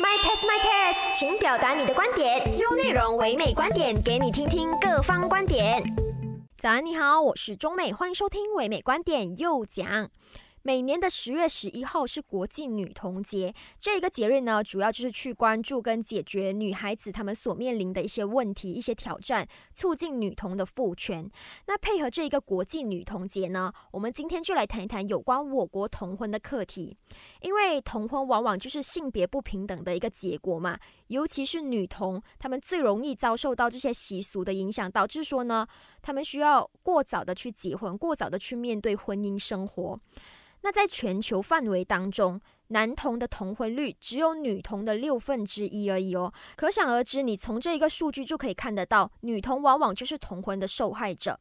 My test, my test，请表达你的观点。用内容唯美观点，给你听听各方观点。早安，你好，我是中美，欢迎收听唯美观点又讲。每年的十月十一号是国际女童节，这一个节日呢，主要就是去关注跟解决女孩子她们所面临的一些问题、一些挑战，促进女童的赋权。那配合这一个国际女童节呢，我们今天就来谈一谈有关我国同婚的课题。因为同婚往往就是性别不平等的一个结果嘛，尤其是女童，她们最容易遭受到这些习俗的影响，导致说呢，她们需要过早的去结婚，过早的去面对婚姻生活。那在全球范围当中，男童的同婚率只有女童的六分之一而已哦。可想而知，你从这一个数据就可以看得到，女童往往就是同婚的受害者。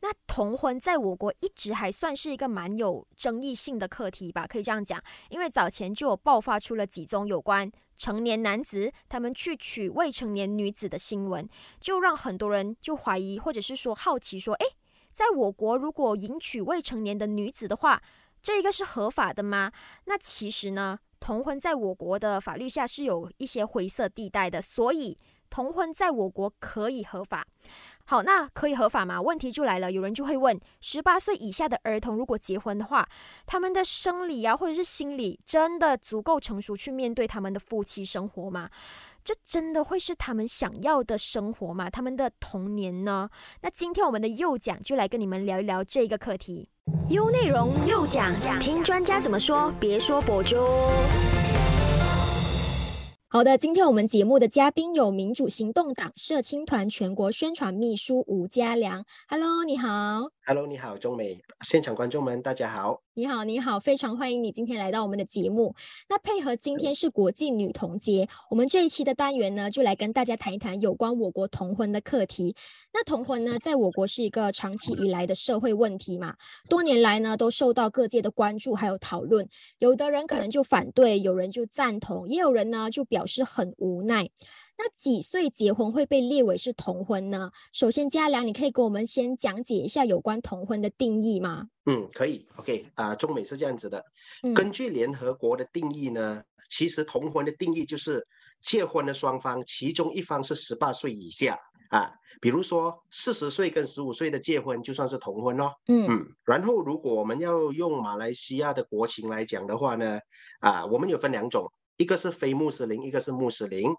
那同婚在我国一直还算是一个蛮有争议性的课题吧，可以这样讲，因为早前就有爆发出了几宗有关成年男子他们去娶未成年女子的新闻，就让很多人就怀疑或者是说好奇说，诶，在我国如果迎娶未成年的女子的话，这一个是合法的吗？那其实呢，同婚在我国的法律下是有一些灰色地带的，所以同婚在我国可以合法。好，那可以合法吗？问题就来了，有人就会问：十八岁以下的儿童如果结婚的话，他们的生理啊或者是心理真的足够成熟去面对他们的夫妻生活吗？这真的会是他们想要的生活吗？他们的童年呢？那今天我们的右讲就来跟你们聊一聊这个课题。优内容又讲，听专家怎么说，别说博主。好的，今天我们节目的嘉宾有民主行动党社青团全国宣传秘书吴家良。Hello，你好。Hello，你好，中美现场观众们，大家好。你好，你好，非常欢迎你今天来到我们的节目。那配合今天是国际女童节，我们这一期的单元呢，就来跟大家谈一谈有关我国同婚的课题。那同婚呢，在我国是一个长期以来的社会问题嘛，多年来呢，都受到各界的关注还有讨论。有的人可能就反对，有人就赞同，也有人呢就表示很无奈。那几岁结婚会被列为是同婚呢？首先，嘉良，你可以给我们先讲解一下有关同婚的定义吗？嗯，可以。OK，啊，中美是这样子的。根据联合国的定义呢，其实同婚的定义就是结婚的双方其中一方是十八岁以下啊。比如说四十岁跟十五岁的结婚就算是同婚咯。嗯嗯。然后，如果我们要用马来西亚的国情来讲的话呢，啊，我们有分两种，一个是非穆斯林，一个是穆斯林。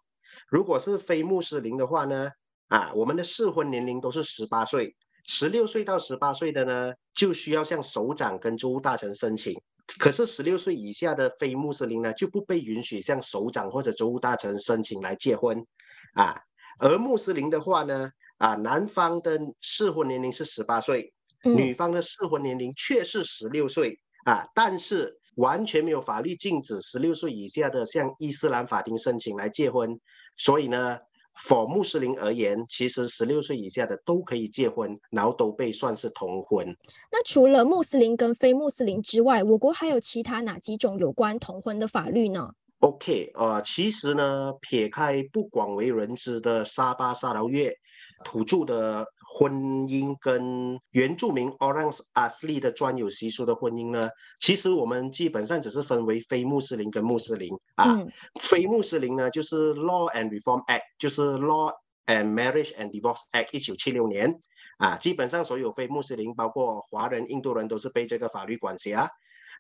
如果是非穆斯林的话呢，啊，我们的适婚年龄都是十八岁，十六岁到十八岁的呢，就需要向首长跟州务大臣申请。可是十六岁以下的非穆斯林呢，就不被允许向首长或者州务大臣申请来结婚，啊，而穆斯林的话呢，啊，男方的适婚年龄是十八岁，女方的适婚年龄却是十六岁，啊，但是。完全没有法律禁止十六岁以下的向伊斯兰法庭申请来结婚，所以呢，for 穆斯林而言，其实十六岁以下的都可以结婚，然后都被算是同婚。那除了穆斯林跟非穆斯林之外，我国还有其他哪几种有关同婚的法律呢？OK，呃，其实呢，撇开不广为人知的沙巴沙劳越土著的。婚姻跟原住民 Orange Asli 的专有习俗的婚姻呢，其实我们基本上只是分为非穆斯林跟穆斯林啊。非穆斯林呢，就是 Law and Reform Act，就是 Law and Marriage and Divorce Act，一九七六年啊。基本上所有非穆斯林，包括华人、印度人，都是被这个法律管辖。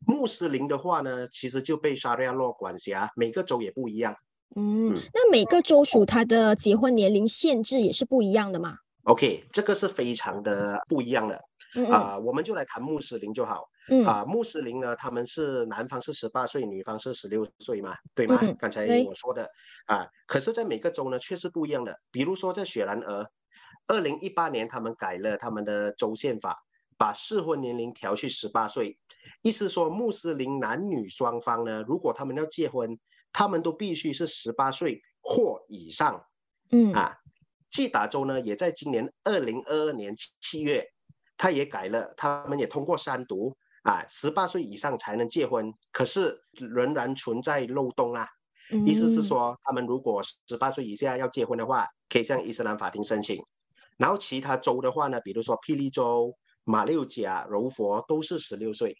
穆斯林的话呢，其实就被 Sharia Law 管辖，每个州也不一样。嗯，那每个州属它的结婚年龄限制也是不一样的嘛？OK，这个是非常的不一样的啊，我们就来谈穆斯林就好。啊，穆斯林呢，他们是男方是十八岁，女方是十六岁嘛，对吗？刚才我说的啊，可是，在每个州呢却是不一样的。比如说在雪兰莪，二零一八年他们改了他们的州宪法，把适婚年龄调去十八岁，意思说穆斯林男女双方呢，如果他们要结婚，他们都必须是十八岁或以上。嗯啊。吉达州呢，也在今年二零二二年七月，他也改了，他们也通过三读啊，十八岁以上才能结婚，可是仍然存在漏洞啊。意思是说，他们如果十八岁以下要结婚的话，可以向伊斯兰法庭申请。然后其他州的话呢，比如说霹雳州、马六甲、柔佛都是十六岁。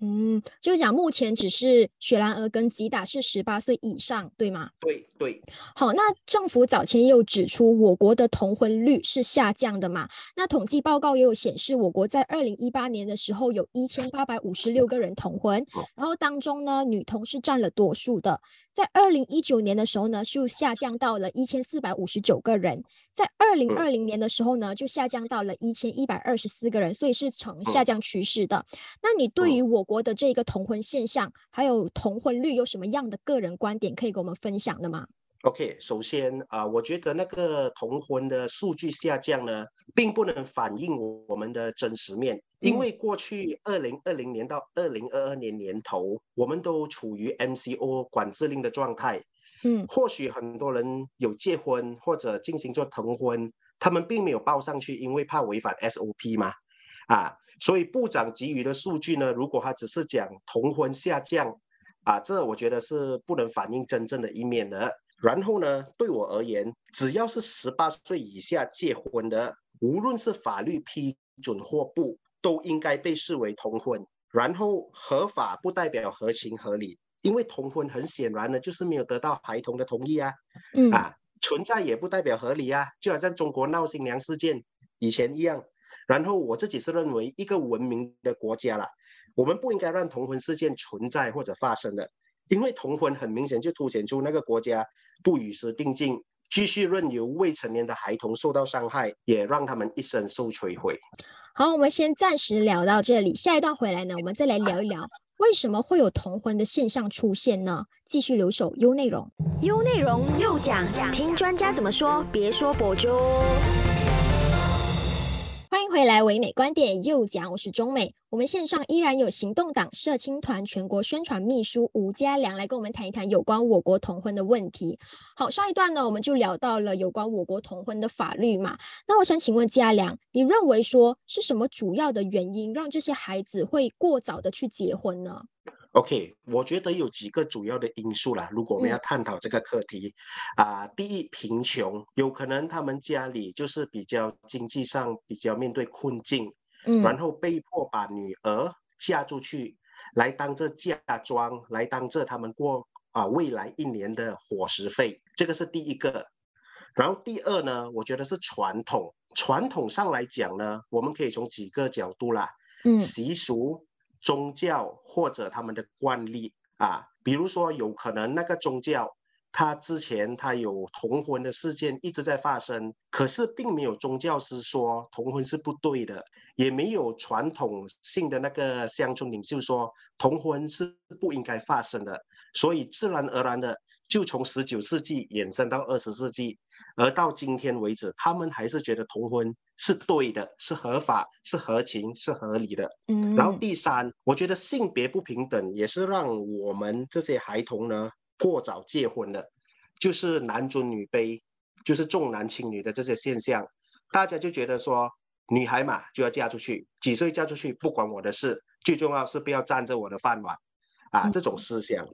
嗯，就是讲目前只是雪兰莪跟吉打是十八岁以上，对吗？对对。好，那政府早前也有指出，我国的同婚率是下降的嘛？那统计报告也有显示，我国在二零一八年的时候有一千八百五十六个人同婚，然后当中呢，女童是占了多数的。在二零一九年的时候呢，就下降到了一千四百五十九个人，在二零二零年的时候呢，就下降到了一千一百二十四个人，所以是呈下降趋势的。那你对于我国的这个同婚现象，还有同婚率有什么样的个人观点可以跟我们分享的吗？OK，首先啊，我觉得那个同婚的数据下降呢，并不能反映我们的真实面，因为过去二零二零年到二零二二年年头，我们都处于 MCO 管制令的状态。嗯，或许很多人有结婚或者进行做同婚，他们并没有报上去，因为怕违反 SOP 嘛，啊。所以部长给予的数据呢，如果他只是讲同婚下降，啊，这我觉得是不能反映真正的一面的。然后呢，对我而言，只要是十八岁以下结婚的，无论是法律批准或不，都应该被视为同婚。然后合法不代表合情合理，因为同婚很显然呢，就是没有得到孩童的同意啊，啊，存在也不代表合理啊，就好像中国闹新娘事件以前一样。然后我自己是认为，一个文明的国家啦，我们不应该让同婚事件存在或者发生的，因为同婚很明显就凸显出那个国家不与时并进，继续任由未成年的孩童受到伤害，也让他们一生受摧毁。好，我们先暂时聊到这里，下一段回来呢，我们再来聊一聊为什么会有同婚的现象出现呢？继续留守优内容，优内容又讲讲，听专家怎么说，别说博主。欢迎回来，唯美观点又讲，我是中美。我们线上依然有行动党社青团全国宣传秘书吴家良来跟我们谈一谈有关我国同婚的问题。好，上一段呢，我们就聊到了有关我国同婚的法律嘛。那我想请问家良，你认为说是什么主要的原因让这些孩子会过早的去结婚呢？OK，我觉得有几个主要的因素啦。如果我们要探讨这个课题，啊，第一，贫穷，有可能他们家里就是比较经济上比较面对困境，嗯，然后被迫把女儿嫁出去，来当这嫁妆，来当这他们过啊未来一年的伙食费，这个是第一个。然后第二呢，我觉得是传统，传统上来讲呢，我们可以从几个角度啦，嗯，习俗。宗教或者他们的惯例啊，比如说有可能那个宗教，他之前他有同婚的事件一直在发生，可是并没有宗教师说同婚是不对的，也没有传统性的那个乡村领袖说同婚是不应该发生的，所以自然而然的就从十九世纪延伸到二十世纪，而到今天为止，他们还是觉得同婚。是对的，是合法，是合情，是合理的。嗯，然后第三，我觉得性别不平等也是让我们这些孩童呢过早结婚的，就是男尊女卑，就是重男轻女的这些现象。大家就觉得说，女孩嘛就要嫁出去，几岁嫁出去不管我的事，最重要是不要占着我的饭碗啊，这种思想。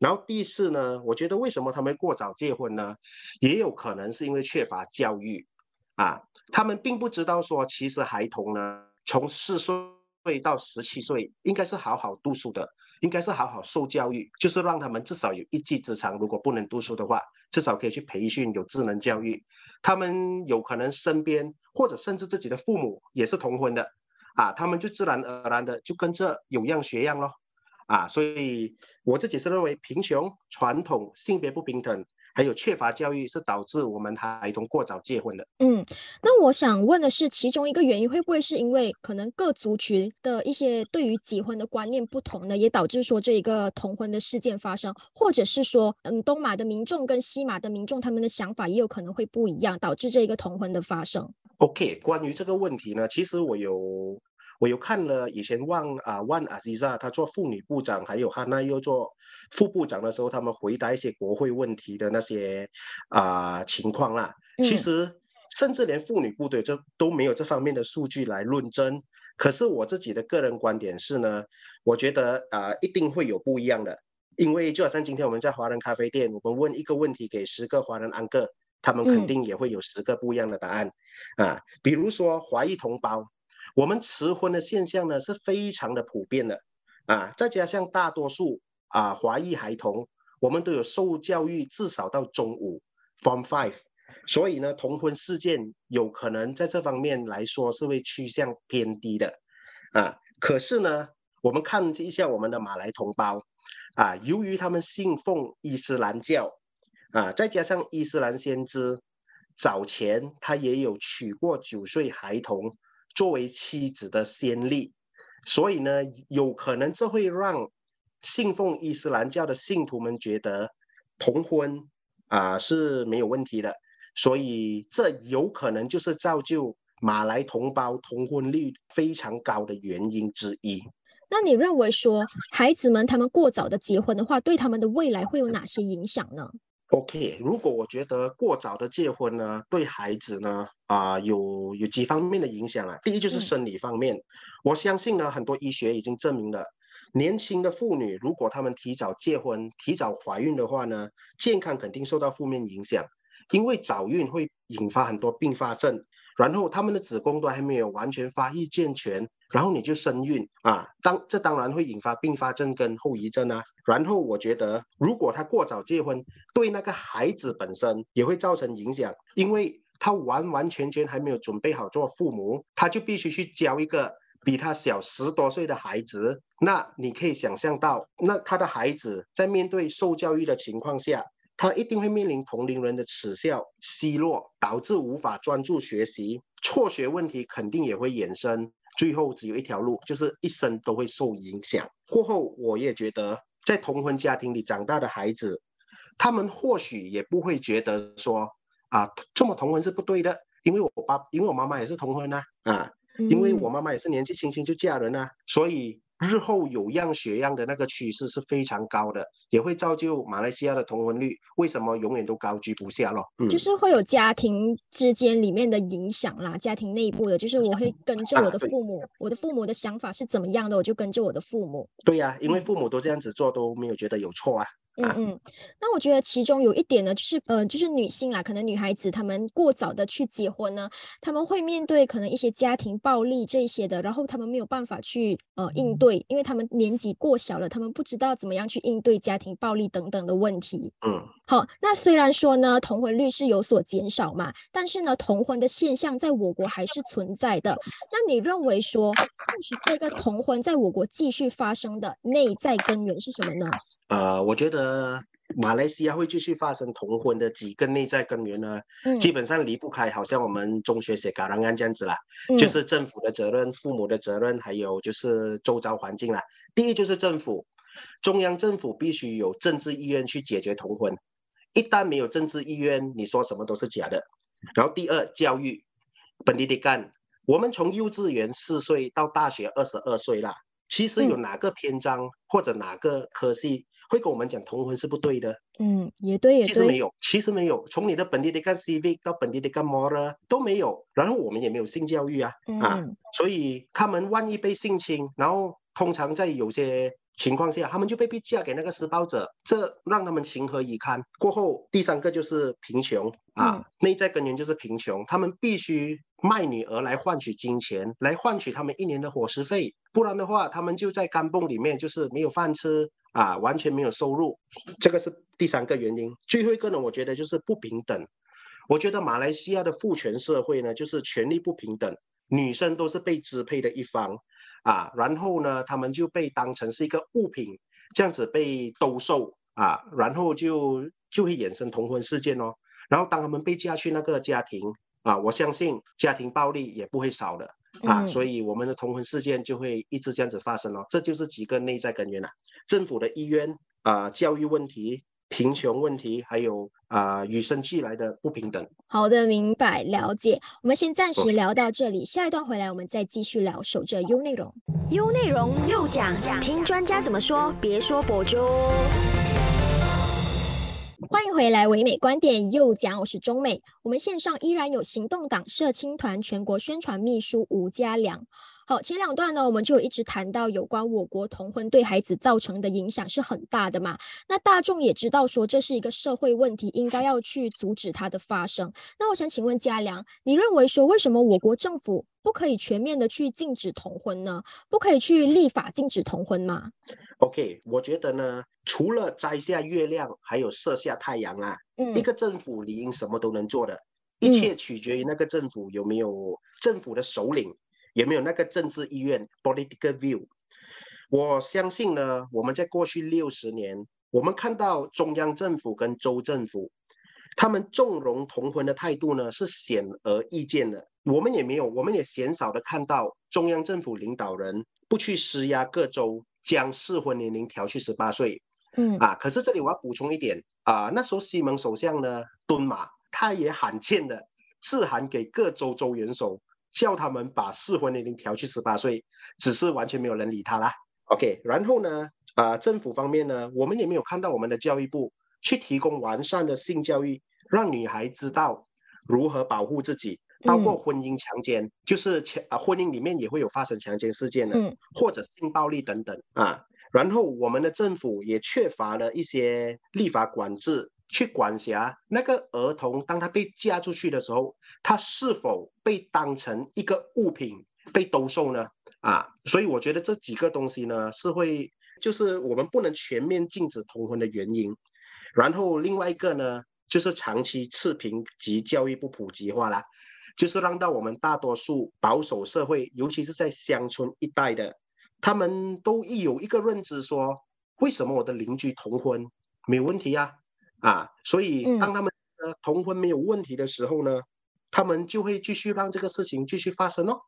然后第四呢，我觉得为什么他们过早结婚呢？也有可能是因为缺乏教育。啊，他们并不知道说，其实孩童呢，从四岁到十七岁，应该是好好读书的，应该是好好受教育，就是让他们至少有一技之长。如果不能读书的话，至少可以去培训有智能教育。他们有可能身边或者甚至自己的父母也是同婚的，啊，他们就自然而然的就跟着有样学样咯。啊，所以我自己是认为贫穷、传统、性别不平等。还有缺乏教育是导致我们孩童过早结婚的。嗯，那我想问的是，其中一个原因会不会是因为可能各族群的一些对于结婚的观念不同呢？也导致说这一个同婚的事件发生，或者是说，嗯，东马的民众跟西马的民众他们的想法也有可能会不一样，导致这一个同婚的发生。OK，关于这个问题呢，其实我有。我有看了以前万啊万阿吉萨他做妇女部长，还有哈娜又做副部长的时候，他们回答一些国会问题的那些啊情况啦。其实甚至连妇女部队这都没有这方面的数据来论证。可是我自己的个人观点是呢，我觉得啊一定会有不一样的，因为就好像今天我们在华人咖啡店，我们问一个问题给十个华人安个，他们肯定也会有十个不一样的答案啊。比如说华裔同胞。我们迟婚的现象呢是非常的普遍的，啊，再加上大多数啊华裔孩童，我们都有受教育至少到中午 from Five），所以呢，同婚事件有可能在这方面来说是会趋向偏低的。啊。可是呢，我们看一下我们的马来同胞。啊，由于他们信奉伊斯兰教啊，再加上伊斯兰先知早前他也有娶过九岁孩童作为妻子的先例。所以呢，有可能这会让信奉伊斯兰教的信徒们觉得同婚啊是没有问题的，所以这有可能就是造就马来同胞同婚率非常高的原因之一。那你认为说孩子们他们过早的结婚的话，对他们的未来会有哪些影响呢？OK，如果我觉得过早的结婚呢，对孩子呢，啊，有有几方面的影响啊。第一就是生理方面，我相信呢，很多医学已经证明了，年轻的妇女如果她们提早结婚、提早怀孕的话呢，健康肯定受到负面影响，因为早孕会引发很多并发症，然后她们的子宫都还没有完全发育健全。然后你就生孕啊，当这当然会引发并发症跟后遗症啊。然后我觉得，如果他过早结婚，对那个孩子本身也会造成影响，因为他完完全全还没有准备好做父母，他就必须去教一个比他小十多岁的孩子。那你可以想象到，那他的孩子在面对受教育的情况下，他一定会面临同龄人的耻笑、奚落，导致无法专注学习，辍学问题肯定也会衍生。最后只有一条路，就是一生都会受影响。过后，我也觉得，在同婚家庭里长大的孩子，他们或许也不会觉得说啊，这么同婚是不对的，因为我爸，因为我妈妈也是同婚呐，啊，因为我妈妈也是年纪轻轻就嫁人呐，所以。日后有样学样的那个趋势是非常高的，也会造就马来西亚的同婚率为什么永远都高居不下咯？嗯，就是会有家庭之间里面的影响啦，家庭内部的，就是我会跟着我的父母，我的父母的想法是怎么样的，我就跟着我的父母。对呀，因为父母都这样子做，都没有觉得有错啊。嗯嗯，那我觉得其中有一点呢，就是呃，就是女性啦，可能女孩子她们过早的去结婚呢，她们会面对可能一些家庭暴力这些的，然后她们没有办法去呃应对，因为她们年纪过小了，她们不知道怎么样去应对家庭暴力等等的问题。嗯，好，那虽然说呢，同婚率是有所减少嘛，但是呢，同婚的现象在我国还是存在的。那你认为说，就是这个同婚在我国继续发生的内在根源是什么呢？呃，我觉得马来西亚会继续发生同婚的几个内在根源呢，基本上离不开，好像我们中学写嘎啷案这样子啦，就是政府的责任、父母的责任，还有就是周遭环境啦。第一就是政府，中央政府必须有政治意愿去解决同婚，一旦没有政治意愿，你说什么都是假的。然后第二，教育，本地的干，我们从幼稚园四岁到大学二十二岁啦，其实有哪个篇章或者哪个科系？会跟我们讲同婚是不对的，嗯，也对，也对。其实没有，其实没有。从你的本地的干 CV 到本地的干 moral 都没有，然后我们也没有性教育啊，啊，所以他们万一被性侵，然后通常在有些情况下，他们就被逼嫁给那个施暴者，这让他们情何以堪？过后第三个就是贫穷啊，内在根源就是贫穷，他们必须卖女儿来换取金钱，来换取他们一年的伙食费，不然的话，他们就在干泵里面就是没有饭吃。啊，完全没有收入，这个是第三个原因。最后一个呢，我觉得就是不平等。我觉得马来西亚的父权社会呢，就是权力不平等，女生都是被支配的一方啊。然后呢，他们就被当成是一个物品，这样子被兜售啊，然后就就会衍生同婚事件哦。然后当他们被嫁去那个家庭啊，我相信家庭暴力也不会少的。啊，所以我们的同婚事件就会一直这样子发生哦，这就是几个内在根源了：政府的意愿啊，教育问题、贫穷问题，还有啊与生俱来的不平等。好的，明白了解。我们先暂时聊到这里，下一段回来我们再继续聊。守着优内容，优内容又讲讲，听专家怎么说，别说博主。欢迎回来，唯美观点又讲，我是中美。我们线上依然有行动党社青团全国宣传秘书吴家良。好，前两段呢，我们就一直谈到有关我国同婚对孩子造成的影响是很大的嘛。那大众也知道说这是一个社会问题，应该要去阻止它的发生。那我想请问家良，你认为说为什么我国政府不可以全面的去禁止同婚呢？不可以去立法禁止同婚吗？OK，我觉得呢，除了摘下月亮，还有射下太阳啊。嗯，一个政府理应什么都能做的，一切取决于那个政府有没有政府的首领。有没有那个政治意愿 （political view）？我相信呢，我们在过去六十年，我们看到中央政府跟州政府，他们纵容同婚的态度呢是显而易见的。我们也没有，我们也鲜少的看到中央政府领导人不去施压各州将适婚年龄调去十八岁。嗯啊，可是这里我要补充一点啊，那时候西蒙首相呢敦马，他也罕见的致函给各州州元首。叫他们把适婚年龄调去十八岁，只是完全没有人理他啦。OK，然后呢，啊，政府方面呢，我们也没有看到我们的教育部去提供完善的性教育，让女孩知道如何保护自己，包括婚姻强奸，就是强啊，婚姻里面也会有发生强奸事件的，或者性暴力等等啊。然后我们的政府也缺乏了一些立法管制。去管辖那个儿童，当他被嫁出去的时候，他是否被当成一个物品被兜售呢？啊，所以我觉得这几个东西呢，是会就是我们不能全面禁止同婚的原因。然后另外一个呢，就是长期赤贫及教育不普及化啦，就是让到我们大多数保守社会，尤其是在乡村一带的，他们都一有一个认知说，为什么我的邻居同婚没有问题呀？啊，所以当他们呃同婚没有问题的时候呢，他们就会继续让这个事情继续发生哦。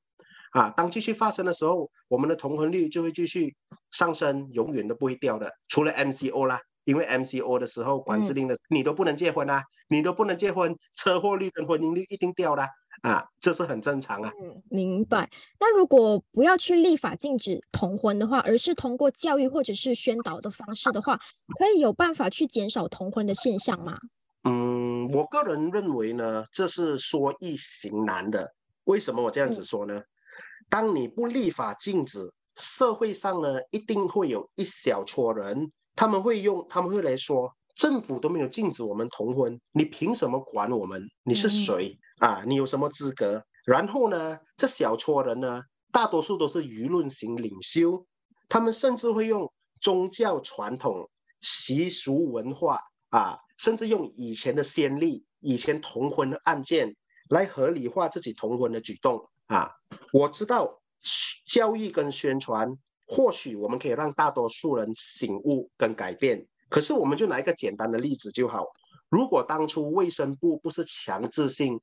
啊，当继续发生的时候，我们的同婚率就会继续上升，永远都不会掉的。除了 MCO 啦，因为 MCO 的时候管制令的，你都不能结婚啊，你都不能结婚，车祸率跟婚姻率一定掉啦。啊，这是很正常啊。嗯，明白。那如果不要去立法禁止同婚的话，而是通过教育或者是宣导的方式的话，可以有办法去减少同婚的现象吗？嗯，我个人认为呢，这是说易行难的。为什么我这样子说呢？当你不立法禁止，社会上呢一定会有一小撮人，他们会用，他们会来说。政府都没有禁止我们同婚，你凭什么管我们？你是谁啊？你有什么资格？然后呢，这小撮人呢，大多数都是舆论型领袖，他们甚至会用宗教传统、习俗文化啊，甚至用以前的先例、以前同婚的案件来合理化自己同婚的举动啊。我知道教育跟宣传，或许我们可以让大多数人醒悟跟改变。可是，我们就拿一个简单的例子就好。如果当初卫生部不是强制性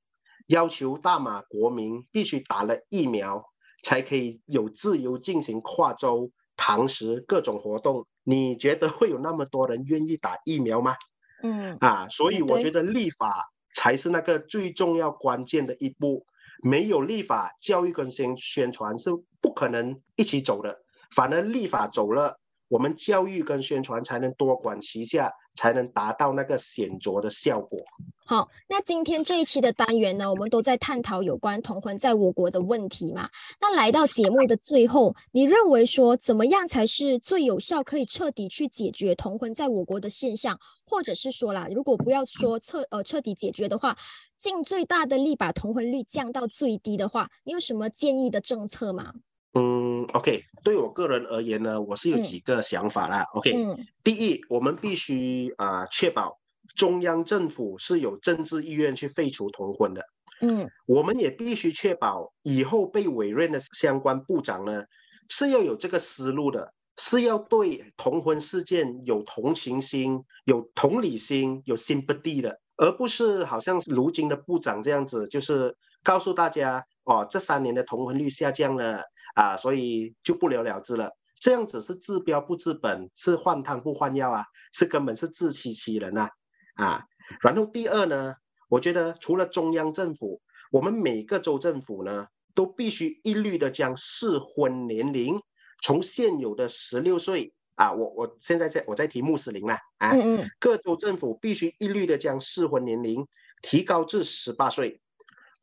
要求大马国民必须打了疫苗，才可以有自由进行跨州堂食各种活动，你觉得会有那么多人愿意打疫苗吗？嗯，啊，所以我觉得立法才是那个最重要关键的一步。没有立法，教育跟宣宣传是不可能一起走的。反而立法走了。我们教育跟宣传才能多管齐下，才能达到那个显著的效果。好，那今天这一期的单元呢，我们都在探讨有关同婚在我国的问题嘛。那来到节目的最后，你认为说怎么样才是最有效，可以彻底去解决同婚在我国的现象，或者是说啦，如果不要说彻呃彻底解决的话，尽最大的力把同婚率降到最低的话，你有什么建议的政策吗？嗯，OK，对我个人而言呢，我是有几个想法啦。OK，第一，我们必须啊确保中央政府是有政治意愿去废除同婚的。嗯，我们也必须确保以后被委任的相关部长呢是要有这个思路的，是要对同婚事件有同情心、有同理心、有 sympathy 的，而不是好像如今的部长这样子，就是告诉大家。哦，这三年的同婚率下降了啊，所以就不了了之了。这样子是治标不治本，是换汤不换药啊，是根本是自欺欺人呐啊。然后第二呢，我觉得除了中央政府，我们每个州政府呢，都必须一律的将适婚年龄从现有的十六岁啊，我我现在在我在提穆斯林了啊，各州政府必须一律的将适婚年龄提高至十八岁，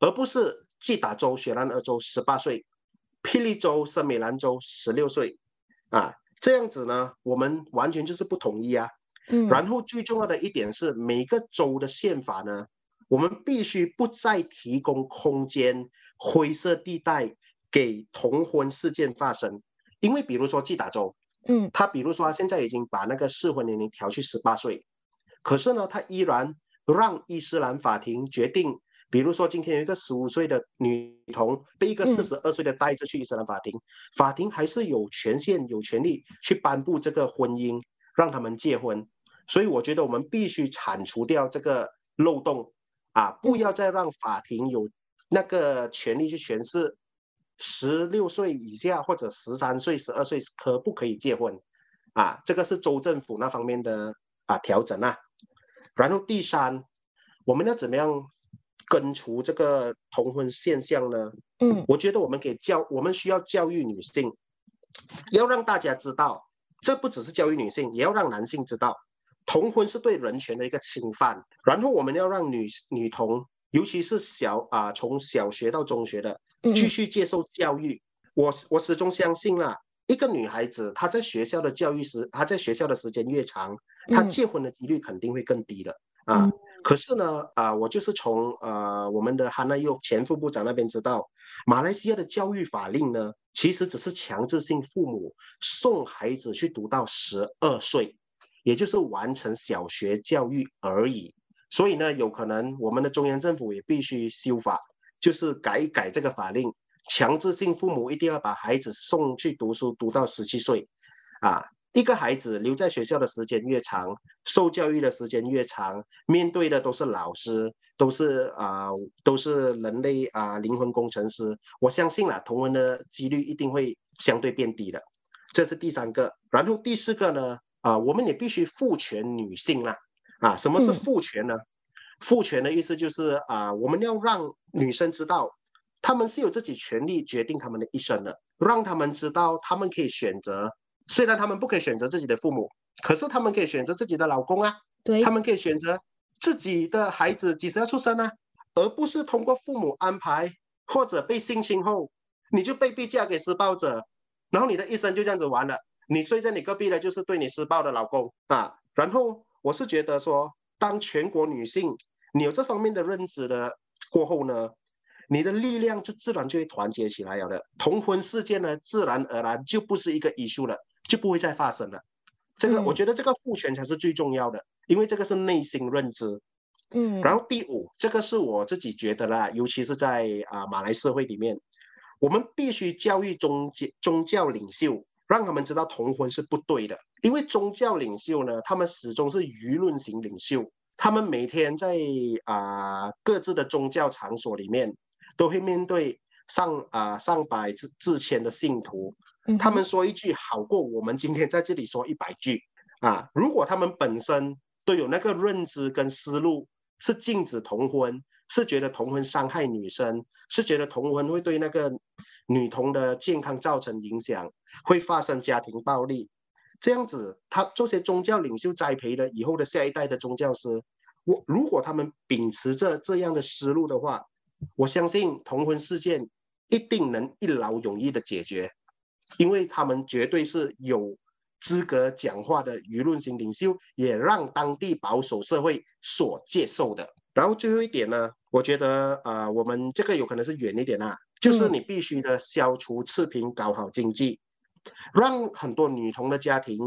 而不是。吉达州、雪兰莪州十八岁，霹雳州、森美兰州十六岁，啊，这样子呢，我们完全就是不统一啊。嗯，然后最重要的一点是，每个州的宪法呢，我们必须不再提供空间、灰色地带给同婚事件发生。因为比如说，基达州，嗯，他比如说现在已经把那个适婚年龄调去十八岁，可是呢，他依然让伊斯兰法庭决定。比如说，今天有一个十五岁的女童被一个四十二岁的带着去伊斯兰法庭，法庭还是有权限、有权利去颁布这个婚姻，让他们结婚。所以，我觉得我们必须铲除掉这个漏洞啊，不要再让法庭有那个权利去诠释十六岁以下或者十三岁、十二岁可不可以结婚啊？这个是州政府那方面的啊调整啊。然后第三，我们要怎么样？根除这个同婚现象呢？嗯，我觉得我们可以教，我们需要教育女性，要让大家知道，这不只是教育女性，也要让男性知道，同婚是对人权的一个侵犯。然后我们要让女女童，尤其是小啊，从小学到中学的，继续接受教育。我我始终相信啦，一个女孩子她在学校的教育时，她在学校的时间越长，她结婚的几率肯定会更低的啊。可是呢，啊，我就是从呃我们的哈纳佑前副部长那边知道，马来西亚的教育法令呢，其实只是强制性父母送孩子去读到十二岁，也就是完成小学教育而已。所以呢，有可能我们的中央政府也必须修法，就是改一改这个法令，强制性父母一定要把孩子送去读书，读到十七岁，啊。一个孩子留在学校的时间越长，受教育的时间越长，面对的都是老师，都是啊，都是人类啊，灵魂工程师。我相信啊，同文的几率一定会相对变低的。这是第三个，然后第四个呢？啊，我们也必须赋权女性啦。啊，什么是赋权呢？赋权的意思就是啊，我们要让女生知道，她们是有自己权利决定她们的一生的，让她们知道，她们可以选择。虽然他们不可以选择自己的父母，可是他们可以选择自己的老公啊。对，他们可以选择自己的孩子几时要出生啊，而不是通过父母安排或者被性侵后，你就被逼嫁给施暴者，然后你的一生就这样子完了。你睡在你隔壁的就是对你施暴的老公啊。然后我是觉得说，当全国女性你有这方面的认知的过后呢？你的力量就自然就会团结起来了的，同婚事件呢，自然而然就不是一个 issue 了，就不会再发生了。这个我觉得这个赋权才是最重要的，因为这个是内心认知。嗯。然后第五，这个是我自己觉得啦，尤其是在啊马来社会里面，我们必须教育宗教宗教领袖，让他们知道同婚是不对的，因为宗教领袖呢，他们始终是舆论型领袖，他们每天在啊各自的宗教场所里面。都会面对上啊上百至至千的信徒，他们说一句好过我们今天在这里说一百句。啊！如果他们本身都有那个认知跟思路，是禁止同婚，是觉得同婚伤害女生，是觉得同婚会对那个女童的健康造成影响，会发生家庭暴力，这样子，他这些宗教领袖栽培的以后的下一代的宗教师，我如果他们秉持着这样的思路的话，我相信同婚事件一定能一劳永逸的解决，因为他们绝对是有资格讲话的舆论型领袖，也让当地保守社会所接受的。然后最后一点呢，我觉得呃，我们这个有可能是远一点啊，就是你必须的消除赤贫，搞好经济，让很多女童的家庭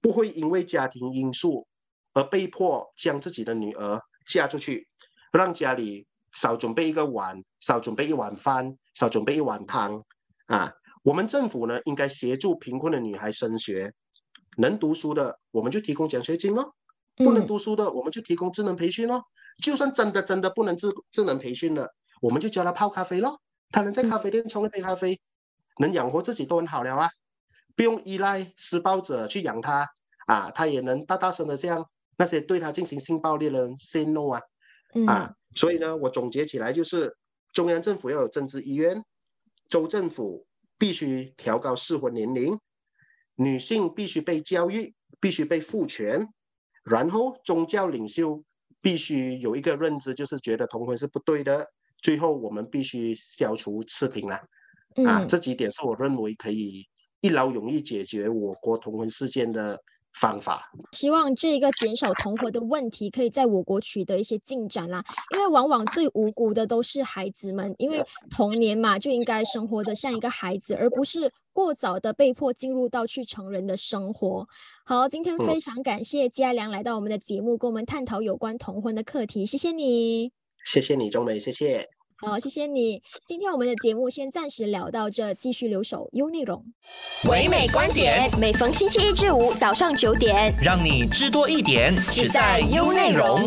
不会因为家庭因素而被迫将自己的女儿嫁出去，让家里。少准备一个碗，少准备一碗饭，少准备一碗汤，啊！我们政府呢，应该协助贫困的女孩升学，能读书的我们就提供奖学金咯，不能读书的我们就提供智能培训咯。就算真的真的不能智智能培训了，我们就教她泡咖啡咯。她能在咖啡店冲一杯咖啡，能养活自己都很好了啊！不用依赖施暴者去养她啊，她也能大大声的向那些对她进行性暴力的人 say no 啊，啊！所以呢，我总结起来就是，中央政府要有政治意愿，州政府必须调高适婚年龄，女性必须被教育，必须被赋权，然后宗教领袖必须有一个认知，就是觉得同婚是不对的。最后，我们必须消除赤贫了。啊，这几点是我认为可以一劳永逸解决我国同婚事件的方法。希望这个减少同伙的问题可以在我国取得一些进展啦，因为往往最无辜的都是孩子们，因为童年嘛就应该生活的像一个孩子，而不是过早的被迫进入到去成人的生活。好，今天非常感谢嘉良来到我们的节目，跟我们探讨有关同婚的课题，谢谢你。谢谢你，钟美，谢谢。好，谢谢你。今天我们的节目先暂时聊到这，继续留守优内容。唯美观点，每逢星期一至五早上九点，让你知多一点，只在优内容。